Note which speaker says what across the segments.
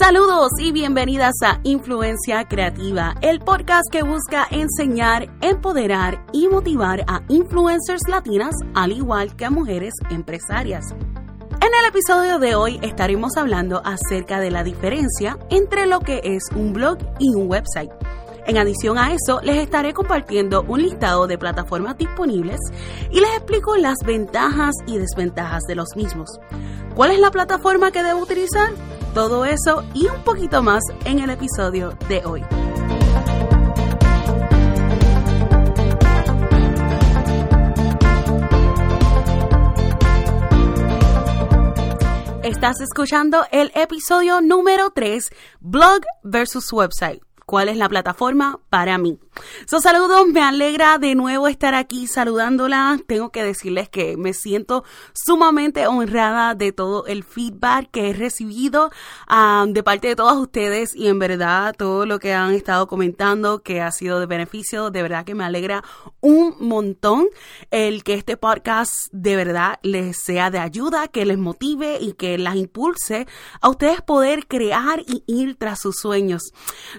Speaker 1: Saludos y bienvenidas a Influencia Creativa, el podcast que busca enseñar, empoderar y motivar a influencers latinas, al igual que a mujeres empresarias. En el episodio de hoy estaremos hablando acerca de la diferencia entre lo que es un blog y un website. En adición a eso, les estaré compartiendo un listado de plataformas disponibles y les explico las ventajas y desventajas de los mismos. ¿Cuál es la plataforma que debo utilizar? Todo eso y un poquito más en el episodio de hoy. Estás escuchando el episodio número 3, Blog versus Website cuál es la plataforma para mí. So, saludos, me alegra de nuevo estar aquí saludándola. Tengo que decirles que me siento sumamente honrada de todo el feedback que he recibido um, de parte de todos ustedes y en verdad todo lo que han estado comentando que ha sido de beneficio, de verdad que me alegra un montón el que este podcast de verdad les sea de ayuda, que les motive y que las impulse a ustedes poder crear y ir tras sus sueños.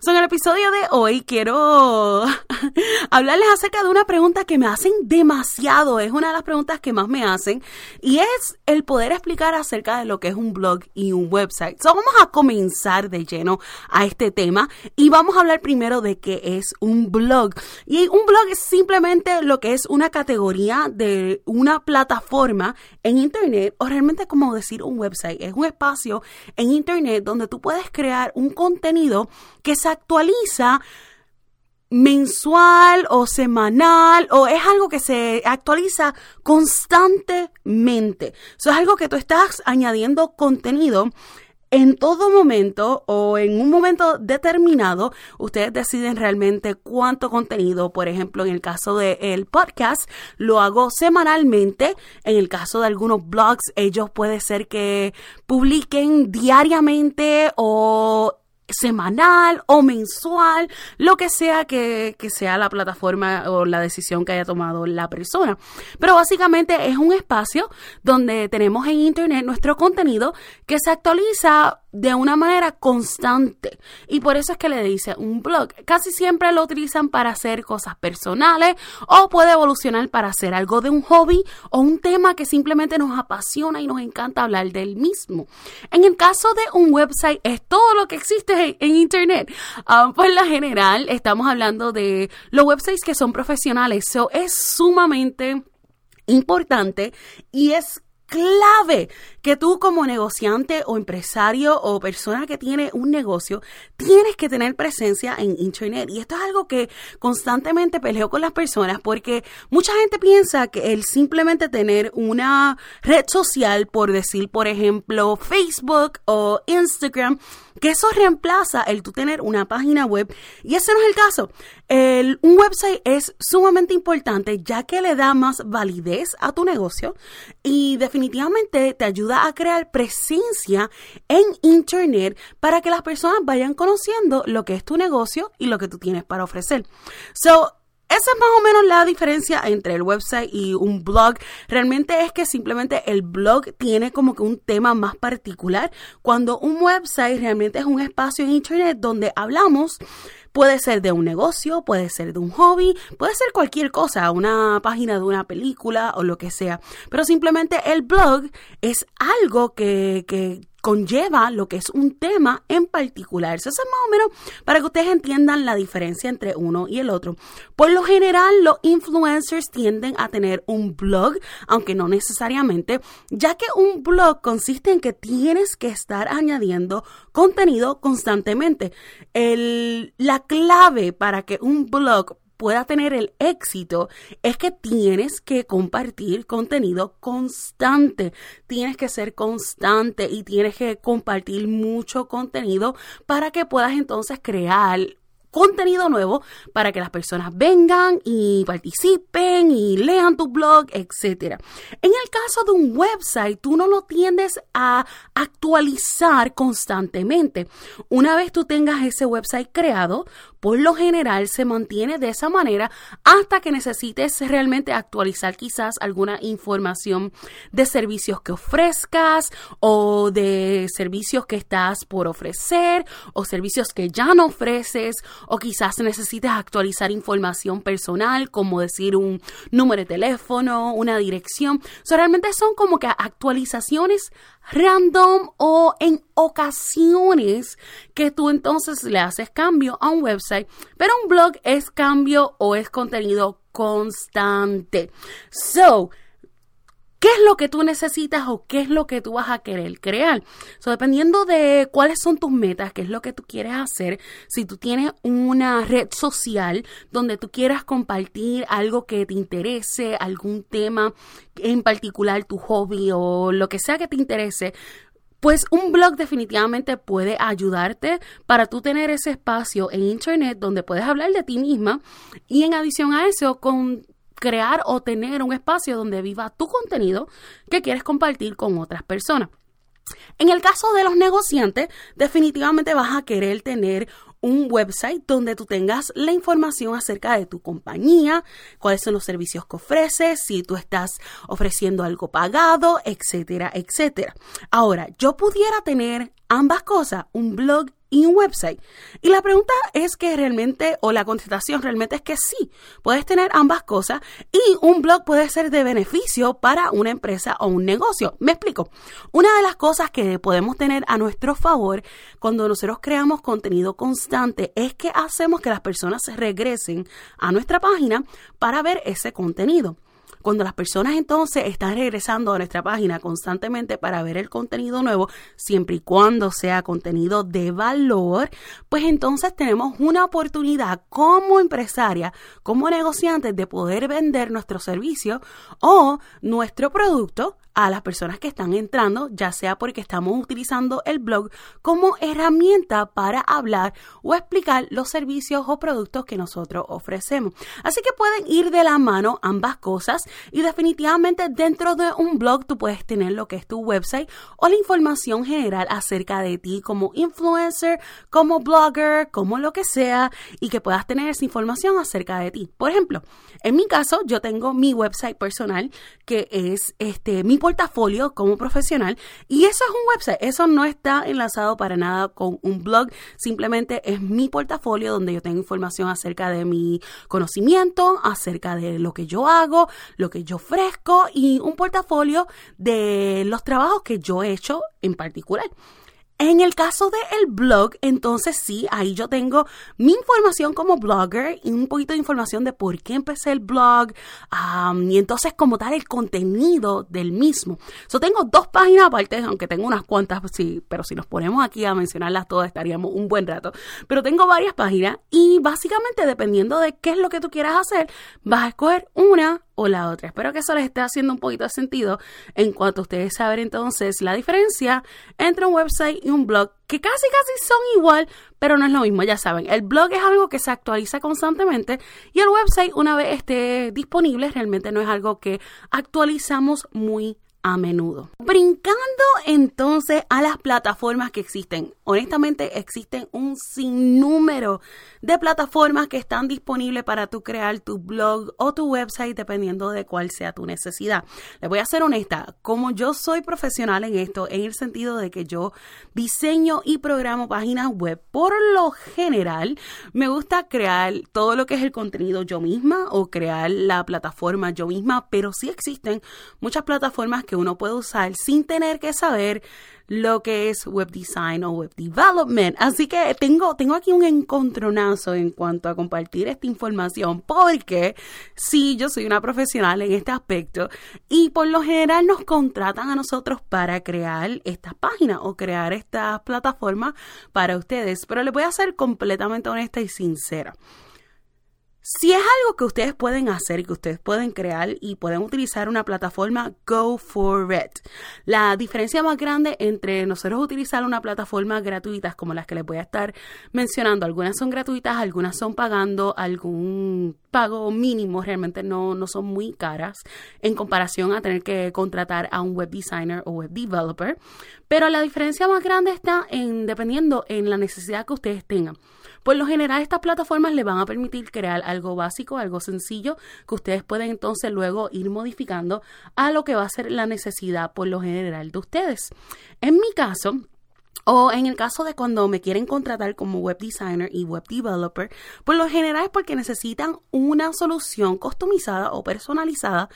Speaker 1: Son el episodio de hoy quiero hablarles acerca de una pregunta que me hacen demasiado, es una de las preguntas que más me hacen y es el poder explicar acerca de lo que es un blog y un website. So, vamos a comenzar de lleno a este tema y vamos a hablar primero de qué es un blog. Y un blog es simplemente lo que es una categoría de una plataforma en internet o realmente como decir un website, es un espacio en internet donde tú puedes crear un contenido que se actualiza mensual o semanal o es algo que se actualiza constantemente. Eso es algo que tú estás añadiendo contenido en todo momento o en un momento determinado, ustedes deciden realmente cuánto contenido, por ejemplo, en el caso del podcast, lo hago semanalmente. En el caso de algunos blogs, ellos puede ser que publiquen diariamente o semanal o mensual, lo que sea que, sea la plataforma o la decisión que haya tomado la persona. Pero básicamente es un espacio donde tenemos en Internet nuestro contenido que se actualiza de una manera constante. Y por eso es que le dice un blog. Casi siempre lo utilizan para hacer cosas personales o puede evolucionar para hacer algo de un hobby o un tema que simplemente nos apasiona y nos encanta hablar del mismo. En el caso de un website es todo lo que existe en, Internet. Ah, por la general, estamos hablando de los websites que son profesionales. So, es sumamente importante y es clave que tú como negociante o empresario o persona que tiene un negocio tienes que tener presencia en Internet. Y esto es algo que constantemente peleo con las personas porque mucha gente piensa que el simplemente tener una red social, por decir, por ejemplo, Facebook o Instagram, que eso reemplaza el tú tener una página web. Y ese no es el caso. El, un website es sumamente importante ya que le da más validez a tu negocio y definitivamente te ayuda a crear presencia en Internet para que las personas vayan conociendo lo que es tu negocio y lo que tú tienes para ofrecer. So, esa es más o menos la diferencia entre el website y un blog. Realmente es que simplemente el blog tiene como que un tema más particular, cuando un website realmente es un espacio en Internet donde hablamos Puede ser de un negocio, puede ser de un hobby, puede ser cualquier cosa, una página de una película o lo que sea. Pero simplemente el blog es algo que, que conlleva lo que es un tema en particular. Eso es más o menos para que ustedes entiendan la diferencia entre uno y el otro. Por lo general, los influencers tienden a tener un blog, aunque no necesariamente, ya que un blog consiste en que tienes que estar añadiendo contenido constantemente. La clave para que un blog pueda tener el éxito es que tienes que compartir contenido constante. Tienes que ser constante y tienes que compartir mucho contenido para que puedas entonces crear contenido nuevo para que las personas vengan y participen y lean tu blog, etc. En el caso de un website, tú no lo tiendes a actualizar constantemente. Una vez tú tengas ese website creado, por lo general se mantiene de esa manera hasta que necesites realmente actualizar quizás alguna información de servicios que ofrezcas o de servicios que estás por ofrecer o servicios que ya no ofreces o quizás necesites actualizar información personal como decir un número de teléfono, una dirección. Realmente son como que actualizaciones random o en ocasiones que tú entonces le haces cambio a un website, pero un blog es cambio o es contenido constante. So, qué es lo que tú necesitas o qué es lo que tú vas a querer crear. So, dependiendo de cuáles son tus metas, qué es lo que tú quieres hacer, si tú tienes una red social donde tú quieras compartir algo que te interese, algún tema en particular, tu hobby o lo que sea que te interese, pues un blog definitivamente puede ayudarte para tú tener ese espacio en internet donde puedes hablar de ti misma y en adición a eso con crear o tener un espacio donde viva tu contenido que quieres compartir con otras personas. En el caso de los negociantes, definitivamente vas a querer tener un website donde tú tengas la información acerca de tu compañía, cuáles son los servicios que ofreces, si tú estás ofreciendo algo pagado, etcétera, etcétera. Ahora, yo pudiera tener ambas cosas, un blog y un website. Y la pregunta es que realmente, o la contestación realmente es que sí, puedes tener ambas cosas y un blog puede ser de beneficio para una empresa o un negocio. Me explico. Una de las cosas que podemos tener a nuestro favor cuando nosotros creamos contenido constante es que hacemos que las personas se regresen a nuestra página para ver ese contenido. Cuando las personas entonces están regresando a nuestra página constantemente para ver el contenido nuevo, siempre y cuando sea contenido de valor, pues entonces tenemos una oportunidad como empresaria, como negociantes de poder vender nuestro servicio o nuestro producto a las personas que están entrando, ya sea porque estamos utilizando el blog como herramienta para hablar o explicar los servicios o productos que nosotros ofrecemos. Así que pueden ir de la mano ambas cosas y definitivamente dentro de un blog tú puedes tener lo que es tu website o la información general acerca de ti como influencer, como blogger, como lo que sea y que puedas tener esa información acerca de ti. Por ejemplo, en mi caso yo tengo mi website personal que es este mi portafolio como profesional. Y eso es un website, eso no está enlazado para nada con un blog, simplemente es mi portafolio donde yo tengo información acerca de mi conocimiento, acerca de lo que yo hago, lo que yo ofrezco y un portafolio de los trabajos que yo he hecho en particular. En el caso del blog, entonces sí, ahí yo tengo mi información como blogger y un poquito de información de por qué empecé el blog y entonces como tal el contenido del mismo. Yo tengo dos páginas aparte, aunque tengo unas cuantas, sí, pero si nos ponemos aquí a mencionarlas todas estaríamos un buen rato. Pero tengo varias páginas y básicamente dependiendo de qué es lo que tú quieras hacer, vas a escoger una o la otra. Espero que eso les esté haciendo un poquito de sentido en cuanto a ustedes saben entonces la diferencia entre un website y un blog que casi casi son igual, pero no es lo mismo, ya saben. El blog es algo que se actualiza constantemente y el website una vez esté disponible realmente no es algo que actualizamos muy a menudo. Brincando entonces a las plataformas que existen. Honestamente existen un sinnúmero de plataformas que están disponibles para tú crear tu blog o tu website dependiendo de cuál sea tu necesidad. Les voy a ser honesta, como yo soy profesional en esto, en el sentido de que yo diseño y programo páginas web, por lo general me gusta crear todo lo que es el contenido yo misma o crear la plataforma yo misma, pero sí existen muchas plataformas que uno puede usar sin tener que saber lo que es web design o web development. Así que tengo, tengo aquí un encontronazo en cuanto a compartir esta información, porque sí, yo soy una profesional en este aspecto y por lo general nos contratan a nosotros para crear estas páginas o crear estas plataformas para ustedes, pero les voy a ser completamente honesta y sincera. Si es algo que ustedes pueden hacer, que ustedes pueden crear y pueden utilizar una plataforma, go for it. La diferencia más grande entre nosotros utilizar una plataforma gratuitas como las que les voy a estar mencionando, algunas son gratuitas, algunas son pagando algún pago mínimo, realmente no, no son muy caras en comparación a tener que contratar a un web designer o web developer. Pero la diferencia más grande está en dependiendo en la necesidad que ustedes tengan. Por lo general, estas plataformas les van a permitir crear algo básico, algo sencillo, que ustedes pueden entonces luego ir modificando a lo que va a ser la necesidad por lo general de ustedes. En mi caso, o en el caso de cuando me quieren contratar como web designer y web developer, por lo general es porque necesitan una solución customizada o personalizada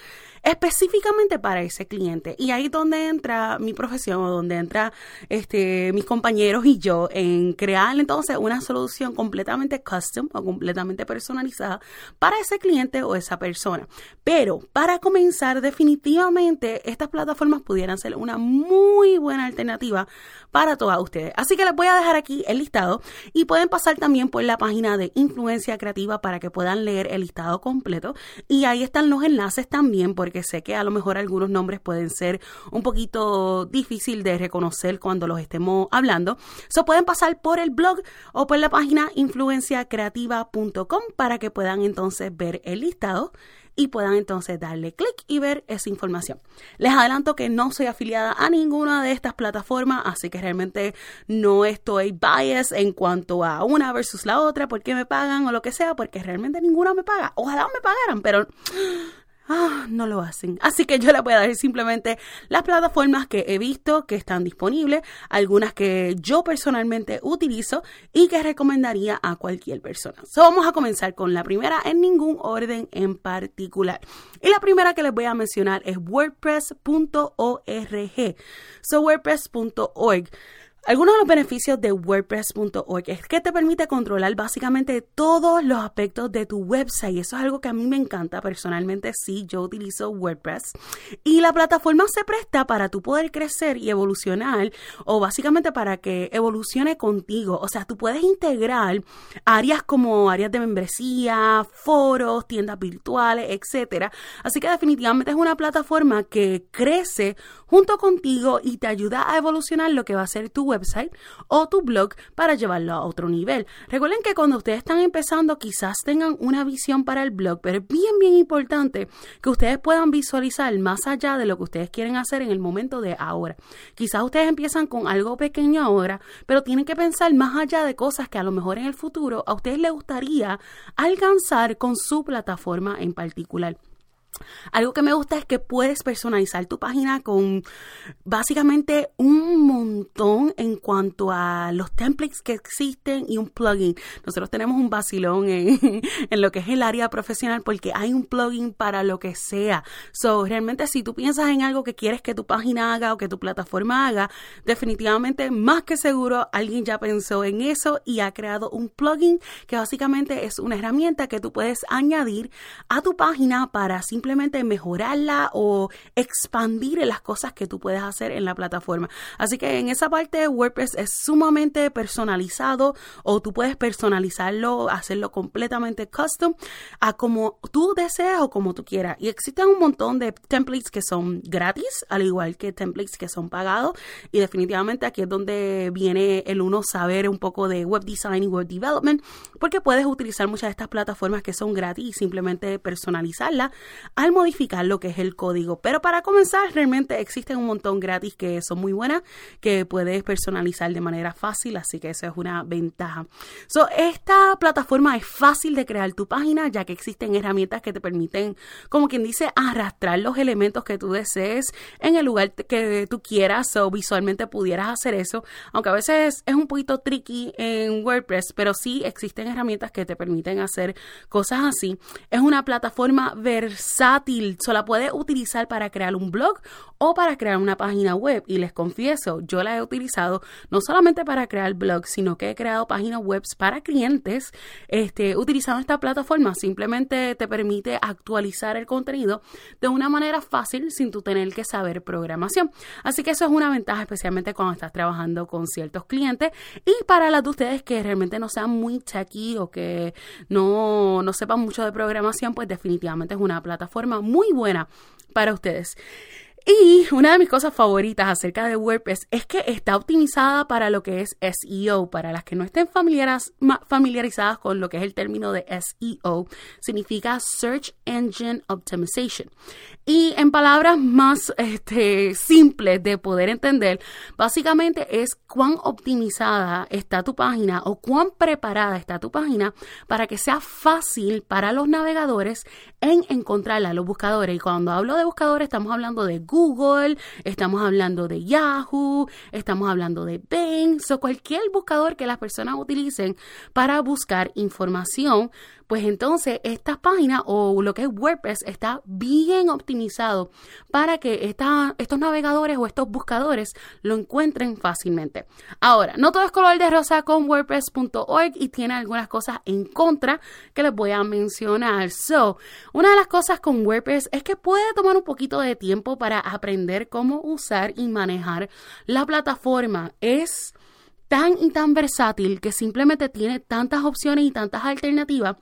Speaker 1: específicamente para ese cliente. Y ahí es donde entra mi profesión o donde entra este, mis compañeros y yo en crear entonces una solución completamente custom o completamente personalizada para ese cliente o esa persona. Pero para comenzar, definitivamente estas plataformas pudieran ser una muy buena alternativa para todas ustedes. Así que les voy a dejar aquí el listado y pueden pasar también por la página de Influencia Creativa para que puedan leer el listado completo. Y ahí están los enlaces también porque que sé que a lo mejor algunos nombres pueden ser un poquito difícil de reconocer cuando los estemos hablando. So pueden pasar por el blog o por la página influenciacreativa.com para que puedan entonces ver el listado y puedan entonces darle clic y ver esa información. Les adelanto que no soy afiliada a ninguna de estas plataformas, así que realmente no estoy bias en cuanto a una versus la otra, porque me pagan o lo que sea, porque realmente ninguna me paga. Ojalá me pagaran, pero Ah, no lo hacen. Así que yo les voy a dar simplemente las plataformas que he visto que están disponibles, algunas que yo personalmente utilizo y que recomendaría a cualquier persona. So, vamos a comenzar con la primera en ningún orden en particular. Y la primera que les voy a mencionar es wordpress.org. So, wordpress.org algunos de los beneficios de WordPress.org es que te permite controlar básicamente todos los aspectos de tu website. Eso es algo que a mí me encanta personalmente. Sí, yo utilizo WordPress. Y la plataforma se presta para tú poder crecer y evolucionar o básicamente para que evolucione contigo. O sea, tú puedes integrar áreas como áreas de membresía, foros, tiendas virtuales, etcétera. Así que definitivamente es una plataforma que crece junto contigo y te ayuda a evolucionar lo que va a ser tu website website o tu blog para llevarlo a otro nivel. Recuerden que cuando ustedes están empezando quizás tengan una visión para el blog, pero es bien, bien importante que ustedes puedan visualizar más allá de lo que ustedes quieren hacer en el momento de ahora. Quizás ustedes empiezan con algo pequeño ahora, pero tienen que pensar más allá de cosas que a lo mejor en el futuro a ustedes les gustaría alcanzar con su plataforma en particular. Algo que me gusta es que puedes personalizar tu página con básicamente un montón en cuanto a los templates que existen y un plugin. Nosotros tenemos un vacilón en, lo que es el área profesional porque hay un plugin para lo que sea. So, realmente si tú piensas en algo que quieres que tu página haga o que tu plataforma haga, definitivamente más que seguro alguien ya pensó en eso y ha creado un plugin que básicamente es una herramienta que tú puedes añadir a tu página para simplemente simplemente mejorarla o expandir las cosas que tú puedes hacer en la plataforma. Así que en esa parte WordPress es sumamente personalizado o tú puedes personalizarlo, hacerlo completamente custom a como tú deseas o como tú quieras. Y existen un montón de templates que son gratis, al igual que templates que son pagados. Y definitivamente aquí es donde viene el uno saber un poco de web design y web development, porque puedes utilizar muchas de estas plataformas que son gratis y simplemente personalizarla al modificar lo que es el código. Pero para comenzar, realmente existen un montón gratis que son muy buenas, que puedes personalizar de manera fácil, así que eso es una ventaja. So, esta plataforma es fácil de crear tu página, ya que existen herramientas que te permiten, como quien dice, arrastrar los elementos que tú desees en el lugar que tú quieras o visualmente pudieras hacer eso, aunque a veces es un poquito tricky en WordPress, pero sí existen herramientas que te permiten hacer cosas así. Es una plataforma versátil versátil, se la puede utilizar para crear un blog o para crear una página web. Y les confieso, yo la he utilizado no solamente para crear blogs, sino que he creado páginas web para clientes este, utilizando esta plataforma. Simplemente te permite actualizar el contenido de una manera fácil sin tú tener que saber programación. Así que eso es una ventaja, especialmente cuando estás trabajando con ciertos clientes. Y para las de ustedes que realmente no sean muy techy o que no, no sepan mucho de programación, pues definitivamente es una plataforma muy buena para ustedes. Y una de mis cosas favoritas acerca de WordPress es que está optimizada para lo que es SEO. Para las que no estén familiarizadas con lo que es el término de SEO, significa Search Engine Optimization. Y en palabras más este, simples de poder entender, básicamente es cuán optimizada está tu página o cuán preparada está tu página para que sea fácil para los navegadores en encontrarla, los buscadores. Y cuando hablo de buscadores, estamos hablando de Google, estamos hablando de Yahoo, estamos hablando de Bing, o cualquier buscador que las personas utilicen para buscar información pues entonces esta página o lo que es WordPress está bien optimizado para que estos navegadores o estos buscadores lo encuentren fácilmente. Ahora, no todo es color de rosa con WordPress.org y tiene algunas cosas en contra que les voy a mencionar. So, una de las cosas con WordPress es que puede tomar un poquito de tiempo para aprender cómo usar y manejar la plataforma. Es tan y tan versátil que simplemente tiene tantas opciones y tantas alternativas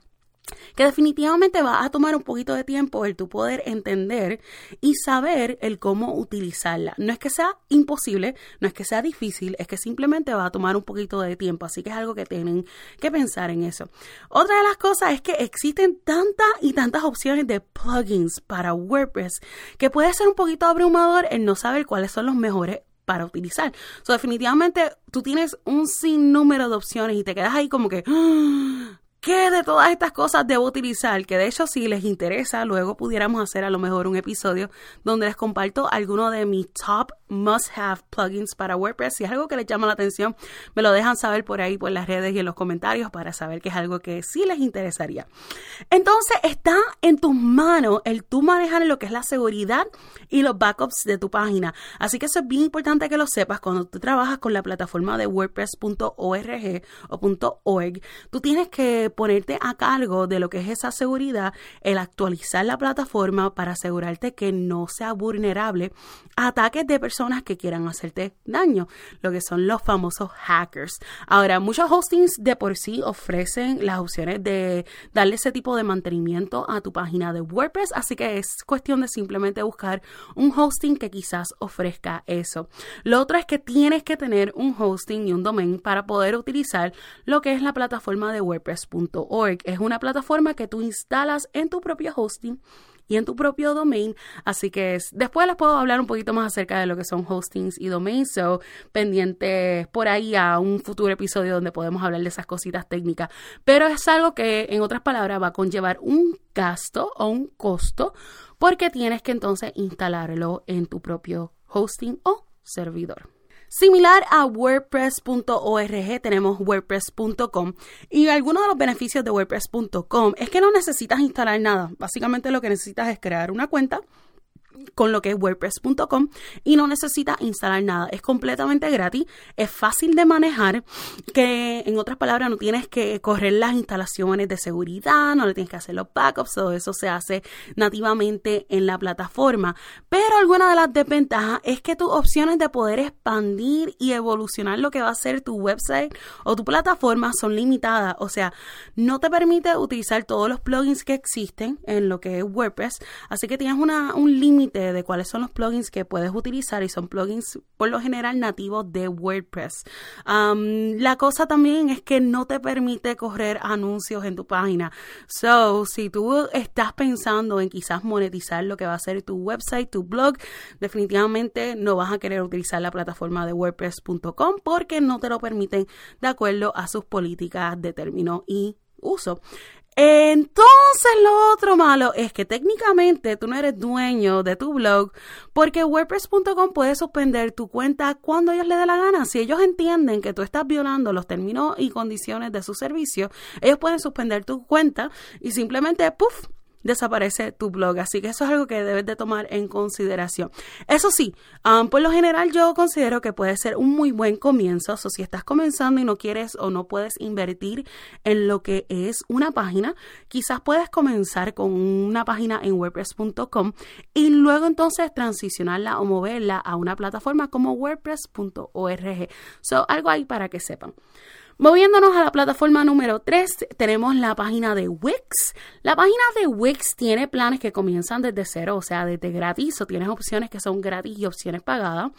Speaker 1: que definitivamente va a tomar un poquito de tiempo el tu poder entender y saber el cómo utilizarla. No es que sea imposible, no es que sea difícil, es que simplemente va a tomar un poquito de tiempo, así que es algo que tienen que pensar en eso. Otra de las cosas es que existen tantas y tantas opciones de plugins para WordPress que puede ser un poquito abrumador el no saber cuáles son los mejores para utilizar. So, definitivamente tú tienes un sinnúmero de opciones y te quedas ahí como que ¡Ah! ¿Qué de todas estas cosas debo utilizar? Que de hecho, si les interesa, luego pudiéramos hacer a lo mejor un episodio donde les comparto algunos de mis top must-have plugins para WordPress. Si es algo que les llama la atención, me lo dejan saber por ahí, por las redes y en los comentarios para saber que es algo que sí les interesaría. Entonces, está en tus manos el tú manejar lo que es la seguridad y los backups de tu página. Así que eso es bien importante que lo sepas cuando tú trabajas con la plataforma de WordPress.org o .org. Tú tienes que ponerte a cargo de lo que es esa seguridad, el actualizar la plataforma para asegurarte que no sea vulnerable a ataques de personas que quieran hacerte daño, lo que son los famosos hackers. Ahora, muchos hostings de por sí ofrecen las opciones de darle ese tipo de mantenimiento a tu página de WordPress, así que es cuestión de simplemente buscar un hosting que quizás ofrezca eso. Lo otro es que tienes que tener un hosting y un domain para poder utilizar lo que es la plataforma de WordPress.com es una plataforma que tú instalas en tu propio hosting y en tu propio domain. Así que después les puedo hablar un poquito más acerca de lo que son hostings y domains. So, pendientes por ahí a un futuro episodio donde podemos hablar de esas cositas técnicas. Pero es algo que, en otras palabras, va a conllevar un gasto o un costo porque tienes que entonces instalarlo en tu propio hosting o servidor. Similar a WordPress.org tenemos WordPress.com y algunos de los beneficios de WordPress.com es que no necesitas instalar nada. Básicamente lo que necesitas es crear una cuenta con lo que es WordPress.com y no necesita instalar nada. Es completamente gratis, es fácil de manejar, que en otras palabras no tienes que correr las instalaciones de seguridad, no le tienes que hacer los backups, todo eso se hace nativamente en la plataforma. Pero alguna de las desventajas es que tus opciones de poder expandir y evolucionar lo que va a ser tu website o tu plataforma son limitadas. O sea, no te permite utilizar todos los plugins que existen en lo que es WordPress, así que tienes una, un límite de cuáles son los plugins que puedes utilizar y son plugins por lo general nativos de WordPress. la cosa también es que no te permite correr anuncios en tu página. So, si tú estás pensando en quizás monetizar lo que va a ser tu website, tu blog, definitivamente no vas a querer utilizar la plataforma de WordPress.com porque no te lo permiten de acuerdo a sus políticas de término y uso. Entonces lo otro malo es que técnicamente tú no eres dueño de tu blog porque WordPress.com puede suspender tu cuenta cuando ellos les dé la gana. Si ellos entienden que tú estás violando los términos y condiciones de su servicio, ellos pueden suspender tu cuenta y simplemente, puff, desaparece tu blog. Así que eso es algo que debes de tomar en consideración. Eso sí, um, por lo general yo considero que puede ser un muy buen comienzo. O si estás comenzando y no quieres o no puedes invertir en lo que es una página, quizás puedes comenzar con una página en WordPress.com y luego entonces transicionarla o moverla a una plataforma como WordPress.org. So, algo ahí para que sepan. Moviéndonos a la plataforma número 3, tenemos la página de Wix. La página de Wix tiene planes que comienzan desde cero, o sea, desde gratis, o tienes opciones que son gratis y opciones pagadas.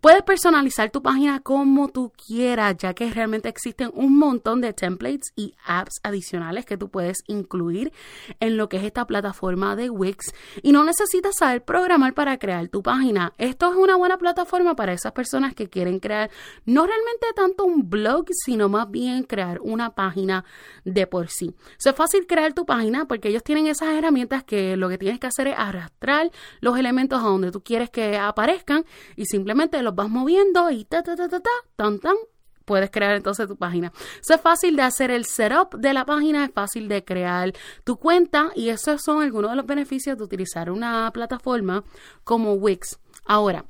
Speaker 1: Puedes personalizar tu página como tú quieras, ya que realmente existen un montón de templates y apps adicionales que tú puedes incluir en lo que es esta plataforma de Wix y no necesitas saber programar para crear tu página. Esto es una buena plataforma para esas personas que quieren crear no realmente tanto un blog, sino más bien crear una página de por sí. es fácil crear tu página porque ellos tienen esas herramientas que lo que tienes que hacer es arrastrar los elementos a donde tú quieres que aparezcan y simplemente los vas moviendo y ta, ta, ta, ta, ta, tan, puedes crear entonces tu página. Es fácil de hacer el setup de la página, es fácil de crear tu cuenta y esos son algunos de los beneficios de utilizar una plataforma como Wix. Ahora,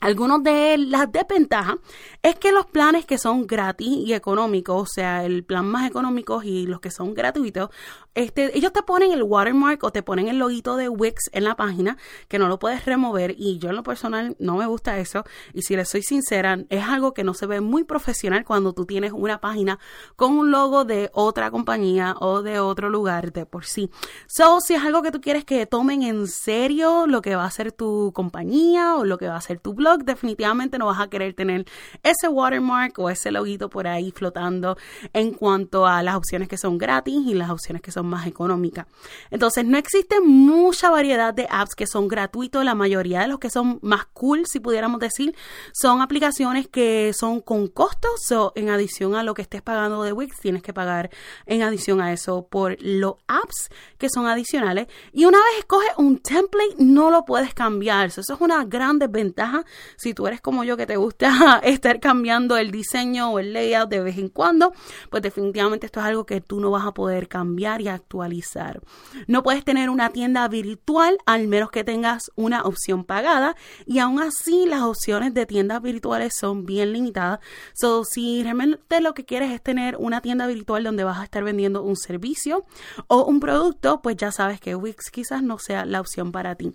Speaker 1: algunos de las desventajas es que los planes que son gratis y económicos, o sea, el plan más económico y los que son gratuitos, este, ellos te ponen el watermark o te ponen el loguito de Wix en la página que no lo puedes remover y yo en lo personal no me gusta eso y si les soy sincera es algo que no se ve muy profesional cuando tú tienes una página con un logo de otra compañía o de otro lugar de por sí. So, si es algo que tú quieres que tomen en serio lo que va a ser tu compañía o lo que va a ser tu blog, definitivamente no vas a querer tener ese watermark o ese loguito por ahí flotando en cuanto a las opciones que son gratis y las opciones que son más económica. Entonces, no existe mucha variedad de apps que son gratuitos. La mayoría de los que son más cool, si pudiéramos decir, son aplicaciones que son con costos. o en adición a lo que estés pagando de Wix, tienes que pagar en adición a eso por los apps que son adicionales. Y una vez escoges un template, no lo puedes cambiar. Eso es una gran desventaja si tú eres como yo que te gusta estar cambiando el diseño o el layout de vez en cuando, pues definitivamente esto es algo que tú no vas a poder cambiar y actualizar. No puedes tener una tienda virtual al menos que tengas una opción pagada y aún así las opciones de tiendas virtuales son bien limitadas. So, si realmente lo que quieres es tener una tienda virtual donde vas a estar vendiendo un servicio o un producto, pues ya sabes que Wix quizás no sea la opción para ti.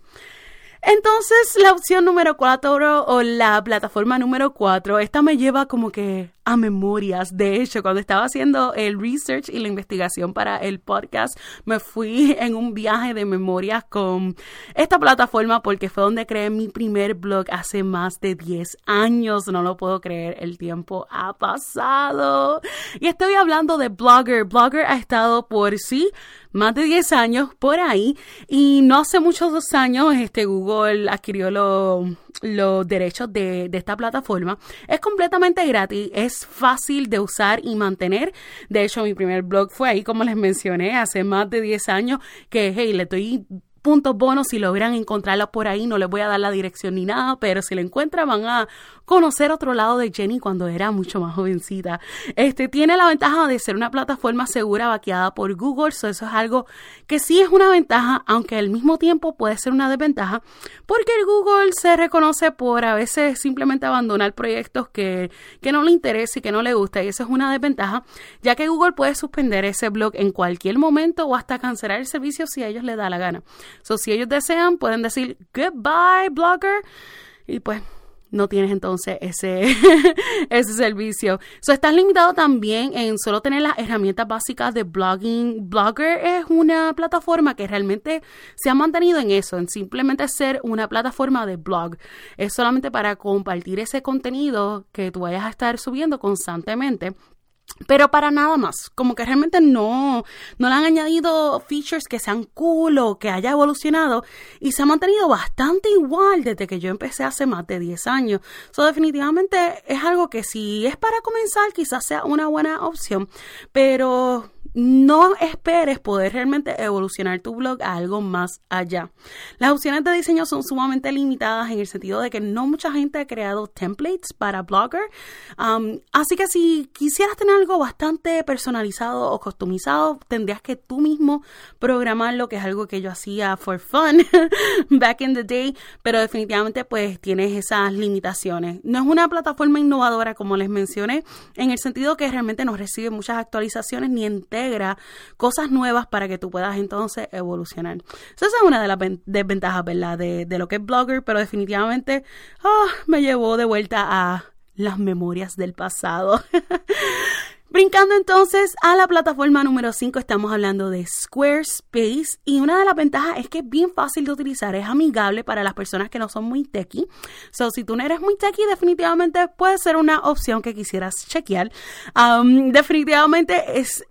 Speaker 1: Entonces, la opción número cuatro o la plataforma número cuatro, esta me lleva como que memorias. De hecho, cuando estaba haciendo el research y la investigación para el podcast, me fui en un viaje de memorias con esta plataforma porque fue donde creé mi primer blog hace más de 10 años. No lo puedo creer, el tiempo ha pasado. Y estoy hablando de Blogger. Blogger ha estado por sí más de 10 años por ahí y no hace muchos dos años este Google adquirió los derechos de, de esta plataforma. Es completamente gratis, es fácil de usar y mantener. De hecho, mi primer blog fue ahí, como les mencioné, hace más de 10 años, que, hey, le estoy puntos bonos si logran encontrarla por ahí. No les voy a dar la dirección ni nada, pero si la encuentran van a conocer otro lado de Jenny cuando era mucho más jovencita. Este tiene la ventaja de ser una plataforma segura vaqueada por Google, eso es algo que sí es una ventaja, aunque al mismo tiempo puede ser una desventaja, porque el Google se reconoce por a veces simplemente abandonar proyectos que, que no le interesa y que no le gusta, y eso es una desventaja, ya que Google puede suspender ese blog en cualquier momento o hasta cancelar el servicio si a ellos les da la gana. So, si ellos desean, pueden decir goodbye, blogger, y pues no tienes entonces ese, ese servicio. So, estás limitado también en solo tener las herramientas básicas de blogging. Blogger es una plataforma que realmente se ha mantenido en eso, en simplemente ser una plataforma de blog. Es solamente para compartir ese contenido que tú vayas a estar subiendo constantemente pero para nada más, como que realmente no, no le han añadido features que sean cool o que haya evolucionado. Y se ha mantenido bastante igual desde que yo empecé hace más de 10 años. So definitivamente es algo que si es para comenzar quizás sea una buena opción, pero no esperes poder realmente evolucionar tu blog a algo más allá. Las opciones de diseño son sumamente limitadas en el sentido de que no mucha gente ha creado templates para Blogger. Um, así que si quisieras tener algo bastante personalizado o customizado, tendrías que tú mismo programarlo, que es algo que yo hacía for fun back in the day, pero definitivamente pues tienes esas limitaciones. No es una plataforma innovadora como les mencioné, en el sentido que realmente no recibe muchas actualizaciones ni cosas nuevas para que tú puedas entonces evolucionar. esa es una de las desventajas, ¿verdad? De, lo que es Blogger, pero definitivamente ah, me llevó de vuelta a las memorias del pasado. Brincando entonces a la plataforma número 5, estamos hablando de Squarespace y una de las ventajas es que es bien fácil de utilizar, es amigable para las personas que no son muy techy. So, si tú no eres muy techy, definitivamente puede ser una opción que quisieras chequear. Definitivamente es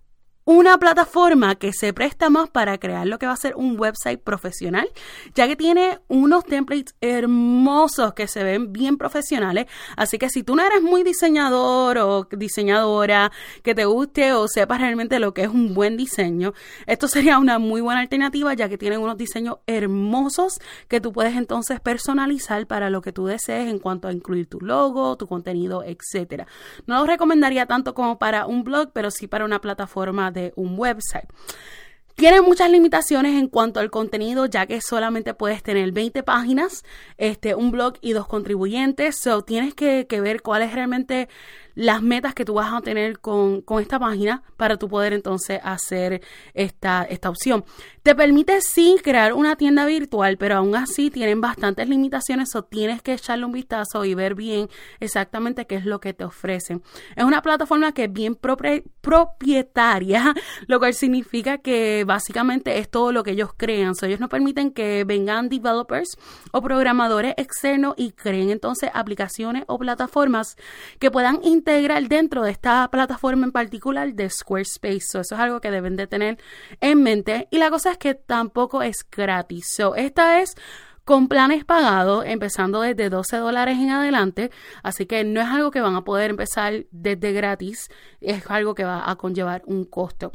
Speaker 1: una plataforma que se presta más para crear lo que va a ser un website profesional, ya que tiene unos templates hermosos que se ven bien profesionales. Así que si tú no eres muy diseñador o diseñadora, que te guste o sepas realmente lo que es un buen diseño, esto sería una muy buena alternativa, ya que tienen unos diseños hermosos que tú puedes entonces personalizar para lo que tú desees en cuanto a incluir tu logo, tu contenido, etcétera. No lo recomendaría tanto como para un blog, pero sí para una plataforma un website. Tiene muchas limitaciones en cuanto al contenido, ya que solamente puedes tener 20 páginas, este, un blog y dos contribuyentes. So, tienes que, ver cuál es realmente las metas que tú vas a tener con, esta página para tú poder entonces hacer esta, esta opción. Te permite sí crear una tienda virtual, pero aún así tienen bastantes limitaciones o tienes que echarle un vistazo y ver bien exactamente qué es lo que te ofrecen. Es una plataforma que es bien propietaria, lo cual significa que básicamente es todo lo que ellos crean. So, ellos no permiten que vengan developers o programadores externos y creen entonces aplicaciones o plataformas que puedan integrar dentro de esta plataforma en particular de Squarespace. eso es algo que deben de tener en mente. Y la cosa es que tampoco es gratis. So, esta es con planes pagados, empezando desde 12 dólares en adelante. Así que no es algo que van a poder empezar desde gratis, es algo que va a conllevar un costo.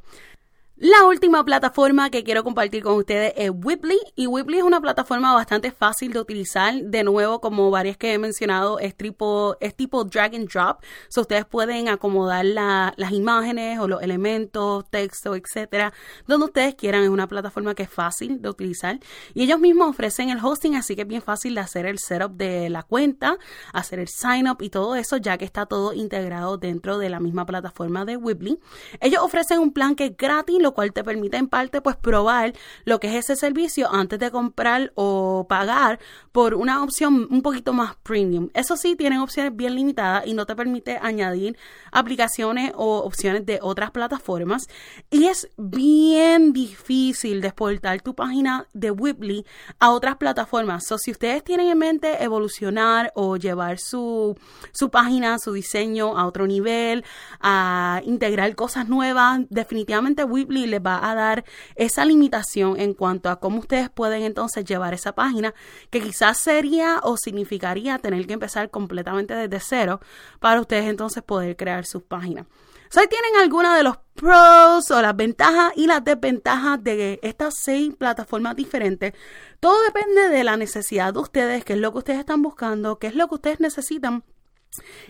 Speaker 1: La última plataforma que quiero compartir con ustedes es Whipley y Whipley es una plataforma bastante fácil de utilizar. De nuevo, como varias que he mencionado, es tipo, es tipo drag and drop. So ustedes pueden acomodar las imágenes o los elementos, texto, etcétera, donde ustedes quieran. Es una plataforma que es fácil de utilizar y ellos mismos ofrecen el hosting, así que es bien fácil de hacer el setup de la cuenta, hacer el sign up y todo eso, ya que está todo integrado dentro de la misma plataforma de Whipley. Ellos ofrecen un plan que es gratis, lo cual te permite en parte pues probar lo que es ese servicio antes de comprar o pagar por una opción un poquito más premium. Eso sí, tienen opciones bien limitadas y no te permite añadir aplicaciones o opciones de otras plataformas y es bien difícil de exportar tu página de Whipley a otras plataformas. So, si ustedes tienen en mente evolucionar o llevar su, su página, su diseño a otro nivel, a integrar cosas nuevas, definitivamente Whipley les va a dar esa limitación en cuanto a cómo ustedes pueden entonces llevar esa página, que quizás sería o significaría tener que empezar completamente desde cero para ustedes entonces poder crear sus páginas. Si tienen alguna de los pros o las ventajas y las desventajas de estas seis plataformas diferentes. Todo depende de la necesidad de ustedes, qué es lo que ustedes están buscando, qué es lo que ustedes necesitan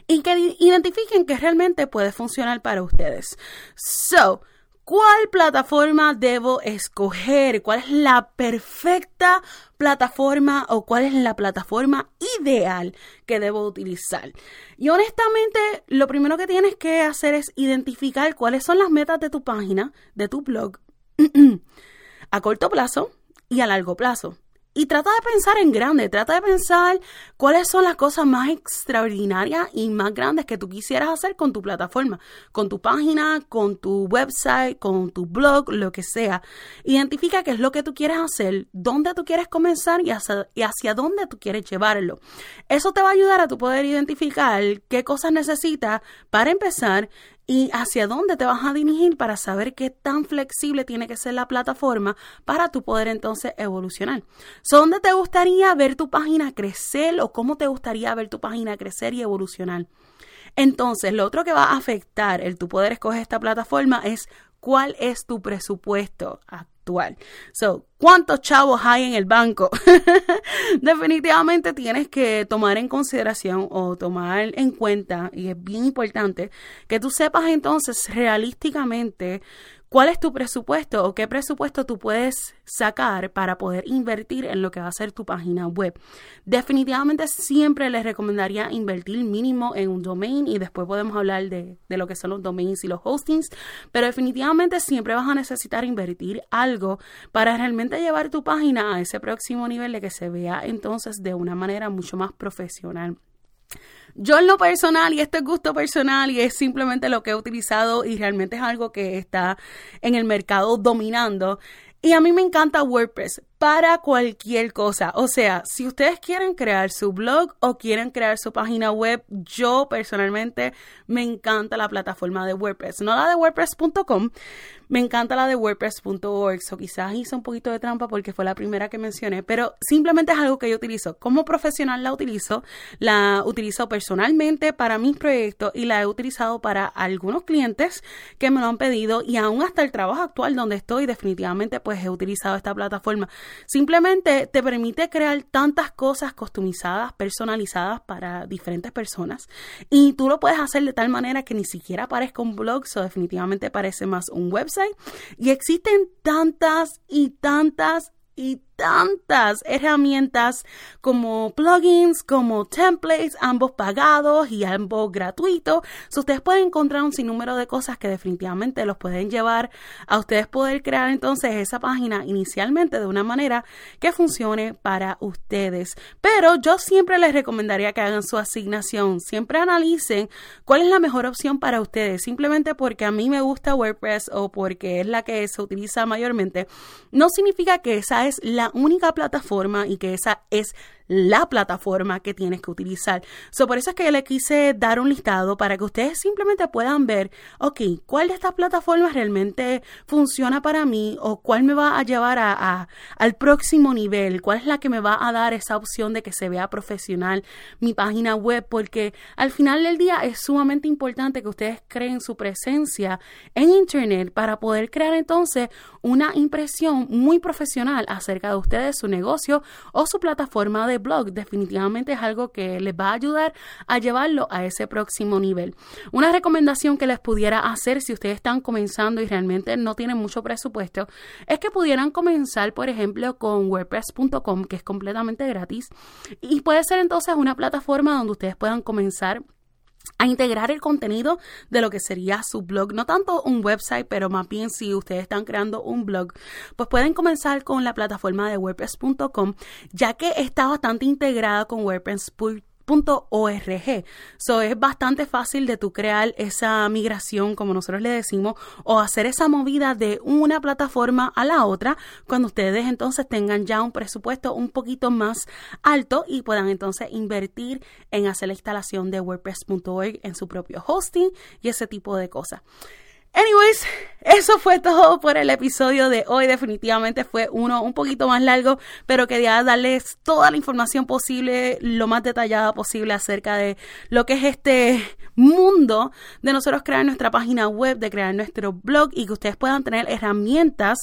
Speaker 1: y que identifiquen que realmente puede funcionar para ustedes. So, ¿Cuál plataforma debo escoger? ¿Cuál es la perfecta plataforma o cuál es la plataforma ideal que debo utilizar? Y honestamente, lo primero que tienes que hacer es identificar cuáles son las metas de tu página, de tu blog, a corto plazo y a largo plazo. Y trata de pensar en grande, trata de pensar cuáles son las cosas más extraordinarias y más grandes que tú quisieras hacer con tu plataforma, con tu página, con tu website, con tu blog, lo que sea. Identifica qué es lo que tú quieres hacer, dónde tú quieres comenzar y hacia, y hacia dónde tú quieres llevarlo. Eso te va a ayudar a tu poder identificar qué cosas necesitas para empezar y hacia dónde te vas a dirigir para saber qué tan flexible tiene que ser la plataforma para tu poder entonces evolucionar. ¿Dónde te gustaría ver tu página crecer o cómo te gustaría ver tu página crecer y evolucionar? Entonces, lo otro que va a afectar el tu poder escoger esta plataforma es cuál es tu presupuesto So, ¿cuántos chavos hay en el banco? Definitivamente tienes que tomar en consideración o tomar en cuenta, y es bien importante, que tú sepas entonces realísticamente ¿Cuál es tu presupuesto o qué presupuesto tú puedes sacar para poder invertir en lo que va a ser tu página web? Definitivamente siempre les recomendaría invertir mínimo en un domain y después podemos hablar de, de lo que son los domains y los hostings, pero definitivamente siempre vas a necesitar invertir algo para realmente llevar tu página a ese próximo nivel de que se vea entonces de una manera mucho más profesional. Yo en lo personal, y esto es gusto personal, y es simplemente lo que he utilizado y realmente es algo que está en el mercado dominando. Y a mí me encanta WordPress para cualquier cosa. O sea, si ustedes quieren crear su blog o quieren crear su página web, yo personalmente me encanta la plataforma de WordPress. No la de WordPress.com, me encanta la de WordPress.org. O quizás hice un poquito de trampa porque fue la primera que mencioné, pero simplemente es algo que yo utilizo. Como profesional la utilizo, la utilizo personalmente para mis proyectos y la he utilizado para algunos clientes que me lo han pedido y aún hasta el trabajo actual donde estoy, definitivamente pues he utilizado esta plataforma. Simplemente te permite crear tantas cosas customizadas, personalizadas para diferentes personas y tú lo puedes hacer de tal manera que ni siquiera parezca un blog, o definitivamente parece más un website. Y existen tantas y tantas y tantas herramientas como plugins, como templates, ambos pagados y ambos gratuitos. ustedes pueden encontrar un sinnúmero de cosas que definitivamente los pueden llevar a ustedes poder crear entonces esa página inicialmente de una manera que funcione para ustedes. Pero yo siempre les recomendaría que hagan su asignación. Siempre analicen cuál es la mejor opción para ustedes. Simplemente porque a mí me gusta WordPress o porque es la que se utiliza mayormente, no significa que esa es la única plataforma y que esa es la plataforma que tienes que utilizar. So, por eso es que le quise dar un listado para que ustedes simplemente puedan ver, ok, cuál de estas plataformas realmente funciona para mí o cuál me va a llevar a, al próximo nivel, cuál es la que me va a dar esa opción de que se vea profesional mi página web, porque al final del día es sumamente importante que ustedes creen su presencia en Internet para poder crear entonces una impresión muy profesional acerca de ustedes, su negocio o su plataforma de blog definitivamente es algo que les va a ayudar a llevarlo a ese próximo nivel. Una recomendación que les pudiera hacer si ustedes están comenzando y realmente no tienen mucho presupuesto es que pudieran comenzar, por ejemplo, con wordpress.com, que es completamente gratis, y puede ser entonces una plataforma donde ustedes puedan comenzar a integrar el contenido de lo que sería su blog, no tanto un website, pero más bien si ustedes están creando un blog, pues pueden comenzar con la plataforma de wordpress.com, ya que está bastante integrada con WordPress.com .org. So es bastante fácil de tu crear esa migración, como nosotros le decimos, o hacer esa movida de una plataforma a la otra cuando ustedes entonces tengan ya un presupuesto un poquito más alto y puedan entonces invertir en hacer la instalación de WordPress.org en su propio hosting y ese tipo de cosas. Anyways, eso fue todo por el episodio de hoy. Definitivamente fue uno un poquito más largo, pero quería darles toda la información posible, lo más detallada posible acerca de lo que es este mundo de nosotros crear nuestra página web, de crear nuestro blog y que ustedes puedan tener herramientas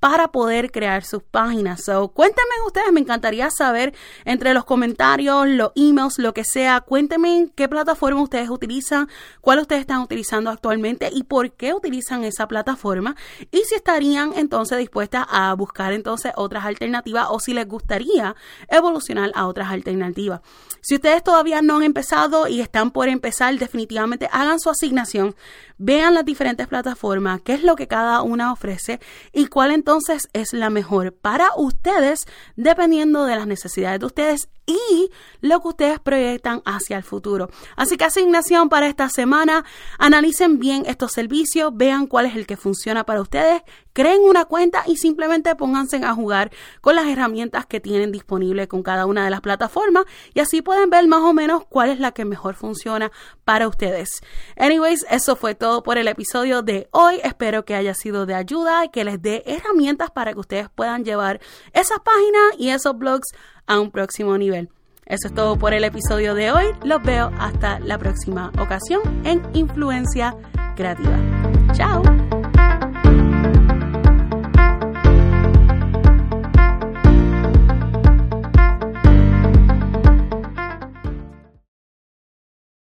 Speaker 1: para poder crear sus páginas. So, cuéntenme ustedes, me encantaría saber entre los comentarios, los emails, lo que sea, cuéntenme qué plataforma ustedes utilizan, cuál ustedes están utilizando actualmente y por qué utilizan esa plataforma y si estarían entonces dispuestas a buscar entonces otras alternativas o si les gustaría evolucionar a otras alternativas. Si ustedes todavía no han empezado y están por empezar, definitivamente hagan su asignación, vean las diferentes plataformas, qué es lo que cada una ofrece y cuál entonces es la mejor para ustedes dependiendo de las necesidades de ustedes y lo que ustedes proyectan hacia el futuro. Así que asignación para esta semana, analicen bien estos servicios, vean cuál es el que funciona para ustedes, creen una cuenta y simplemente pónganse a jugar con las herramientas que tienen disponibles con cada una de las plataformas y así pueden ver más o menos cuál es la que mejor funciona para ustedes. Anyways, eso fue todo por el episodio de hoy. Espero que haya sido de ayuda y que les dé herramientas para que ustedes puedan llevar esas páginas y esos blogs a un próximo nivel. Eso es todo por el episodio de hoy. Los veo hasta la próxima ocasión en Influencia Creativa. Ciao!